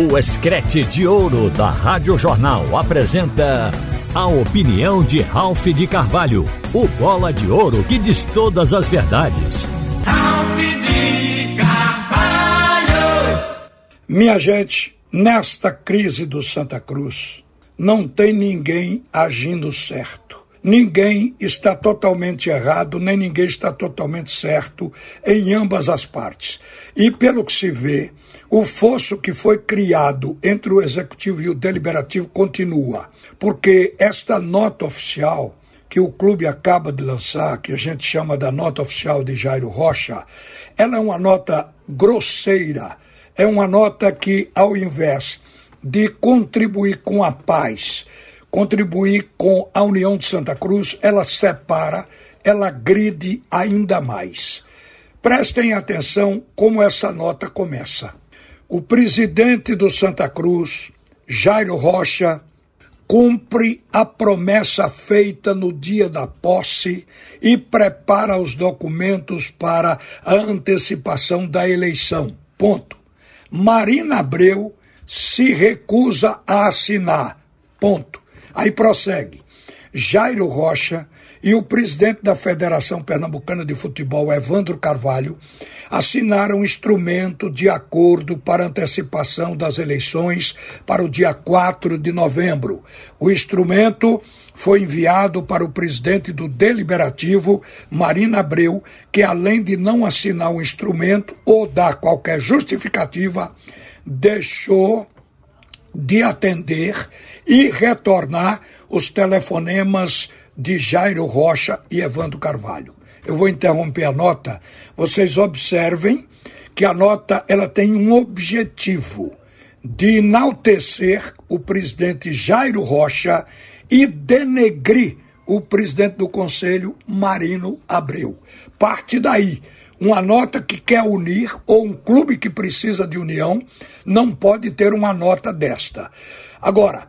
O Escrete de Ouro da Rádio Jornal apresenta a opinião de Ralph de Carvalho, o bola de ouro que diz todas as verdades. Ralph de Carvalho! Minha gente, nesta crise do Santa Cruz, não tem ninguém agindo certo. Ninguém está totalmente errado, nem ninguém está totalmente certo em ambas as partes. E pelo que se vê, o fosso que foi criado entre o executivo e o deliberativo continua, porque esta nota oficial que o clube acaba de lançar, que a gente chama da nota oficial de Jairo Rocha, ela é uma nota grosseira, é uma nota que, ao invés de contribuir com a paz, contribuir com a União de Santa Cruz, ela separa, ela gride ainda mais. Prestem atenção como essa nota começa. O presidente do Santa Cruz, Jairo Rocha, cumpre a promessa feita no dia da posse e prepara os documentos para a antecipação da eleição. Ponto. Marina Abreu se recusa a assinar. Ponto. Aí prossegue. Jairo Rocha e o presidente da Federação Pernambucana de Futebol, Evandro Carvalho, assinaram um instrumento de acordo para antecipação das eleições para o dia 4 de novembro. O instrumento foi enviado para o presidente do Deliberativo, Marina Abreu, que além de não assinar o instrumento ou dar qualquer justificativa, deixou de atender e retornar os telefonemas de Jairo Rocha e Evandro Carvalho. Eu vou interromper a nota. Vocês observem que a nota ela tem um objetivo de enaltecer o presidente Jairo Rocha e denegrir o presidente do conselho Marino Abreu. Parte daí uma nota que quer unir, ou um clube que precisa de união, não pode ter uma nota desta. Agora,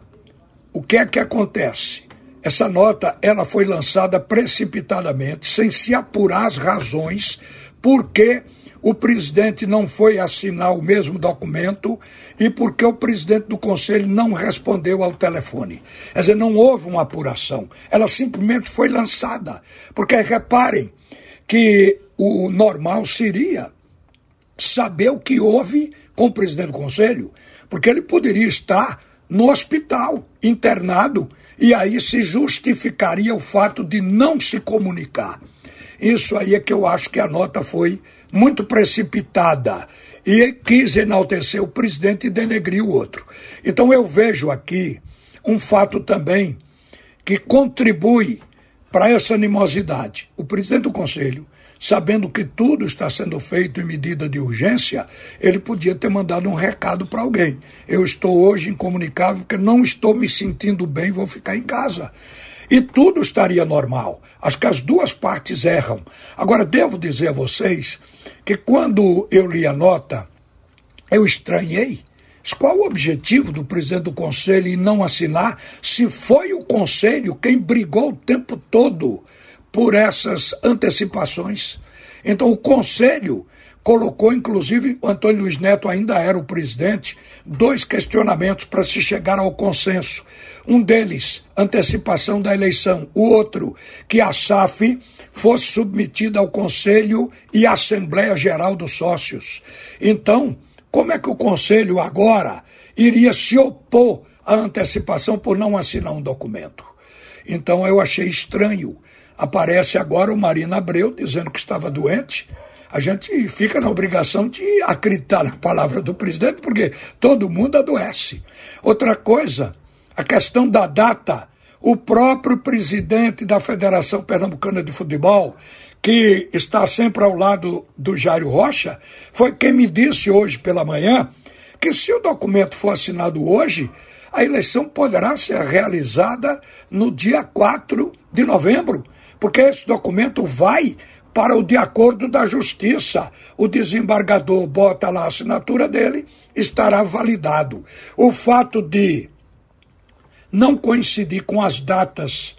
o que é que acontece? Essa nota ela foi lançada precipitadamente, sem se apurar as razões porque o presidente não foi assinar o mesmo documento e porque o presidente do conselho não respondeu ao telefone. Quer dizer, não houve uma apuração. Ela simplesmente foi lançada. Porque reparem que o normal seria saber o que houve com o presidente do conselho, porque ele poderia estar no hospital, internado, e aí se justificaria o fato de não se comunicar. Isso aí é que eu acho que a nota foi muito precipitada e quis enaltecer o presidente e denegrir o outro. Então eu vejo aqui um fato também que contribui para essa animosidade. O presidente do conselho sabendo que tudo está sendo feito em medida de urgência, ele podia ter mandado um recado para alguém. Eu estou hoje incomunicável porque não estou me sentindo bem, vou ficar em casa. E tudo estaria normal. Acho que as duas partes erram. Agora, devo dizer a vocês que quando eu li a nota, eu estranhei. Qual o objetivo do presidente do conselho em não assinar se foi o conselho quem brigou o tempo todo por essas antecipações. Então, o Conselho colocou, inclusive, o Antônio Luiz Neto ainda era o presidente, dois questionamentos para se chegar ao consenso. Um deles, antecipação da eleição. O outro, que a SAF fosse submetida ao Conselho e à Assembleia Geral dos Sócios. Então, como é que o Conselho agora iria se opor à antecipação por não assinar um documento? Então, eu achei estranho Aparece agora o Marina Abreu dizendo que estava doente. A gente fica na obrigação de acreditar na palavra do presidente, porque todo mundo adoece. Outra coisa, a questão da data. O próprio presidente da Federação Pernambucana de Futebol, que está sempre ao lado do Jairo Rocha, foi quem me disse hoje pela manhã que se o documento for assinado hoje, a eleição poderá ser realizada no dia 4 de novembro porque esse documento vai para o de acordo da justiça. O desembargador bota lá a assinatura dele, estará validado. O fato de não coincidir com as datas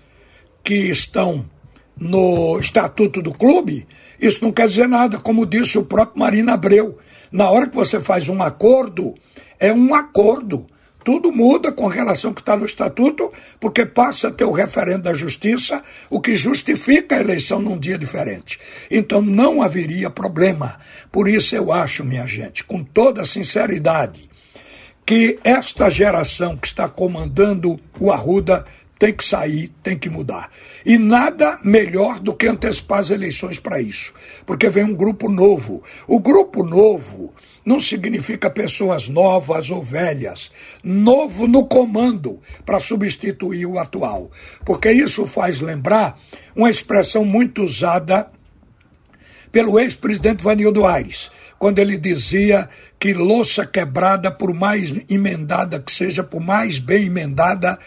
que estão no estatuto do clube, isso não quer dizer nada, como disse o próprio Marina Abreu. Na hora que você faz um acordo, é um acordo. Tudo muda com relação ao que está no estatuto, porque passa a ter o referendo da justiça, o que justifica a eleição num dia diferente. Então não haveria problema. Por isso eu acho, minha gente, com toda sinceridade, que esta geração que está comandando o Arruda tem que sair, tem que mudar. E nada melhor do que antecipar as eleições para isso, porque vem um grupo novo. O grupo novo não significa pessoas novas ou velhas, novo no comando para substituir o atual, porque isso faz lembrar uma expressão muito usada pelo ex-presidente Vanildo Aires, quando ele dizia que louça quebrada, por mais emendada que seja, por mais bem emendada,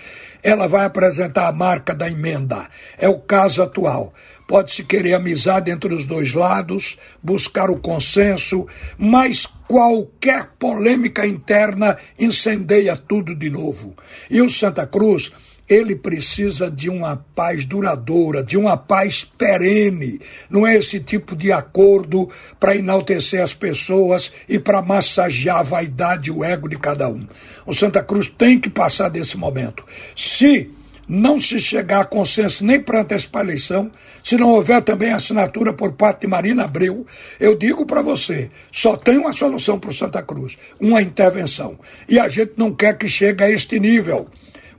ela vai apresentar a marca da emenda. É o caso atual. Pode-se querer amizade entre os dois lados, buscar o consenso, mas qualquer polêmica interna incendeia tudo de novo. E o Santa Cruz ele precisa de uma paz duradoura, de uma paz perene. Não é esse tipo de acordo para enaltecer as pessoas e para massagear a vaidade e o ego de cada um. O Santa Cruz tem que passar desse momento. Se não se chegar a consenso nem para antecipar a eleição, se não houver também assinatura por parte de Marina Abreu, eu digo para você, só tem uma solução para o Santa Cruz, uma intervenção. E a gente não quer que chegue a este nível.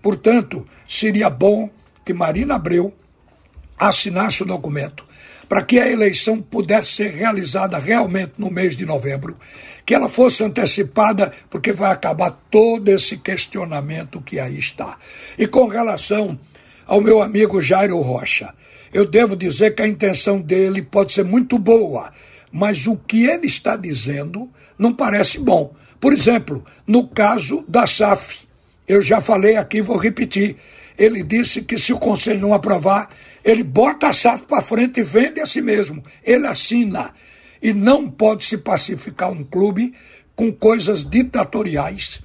Portanto, seria bom que Marina Abreu assinasse o documento para que a eleição pudesse ser realizada realmente no mês de novembro, que ela fosse antecipada, porque vai acabar todo esse questionamento que aí está. E com relação ao meu amigo Jairo Rocha, eu devo dizer que a intenção dele pode ser muito boa, mas o que ele está dizendo não parece bom. Por exemplo, no caso da SAF, eu já falei aqui, vou repetir. Ele disse que se o conselho não aprovar, ele bota a SAF para frente e vende a si mesmo. Ele assina. E não pode se pacificar um clube com coisas ditatoriais,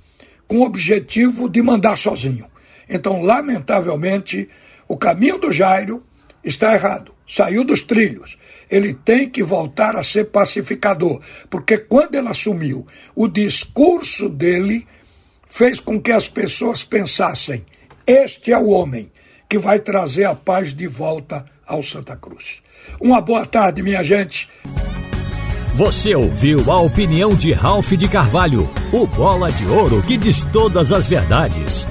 com o objetivo de mandar sozinho. Então, lamentavelmente, o caminho do Jairo está errado. Saiu dos trilhos. Ele tem que voltar a ser pacificador, porque quando ele assumiu, o discurso dele fez com que as pessoas pensassem: este é o homem que vai trazer a paz de volta ao Santa Cruz. Uma boa tarde, minha gente. Você ouviu a opinião de Ralph de Carvalho, o bola de ouro que diz todas as verdades.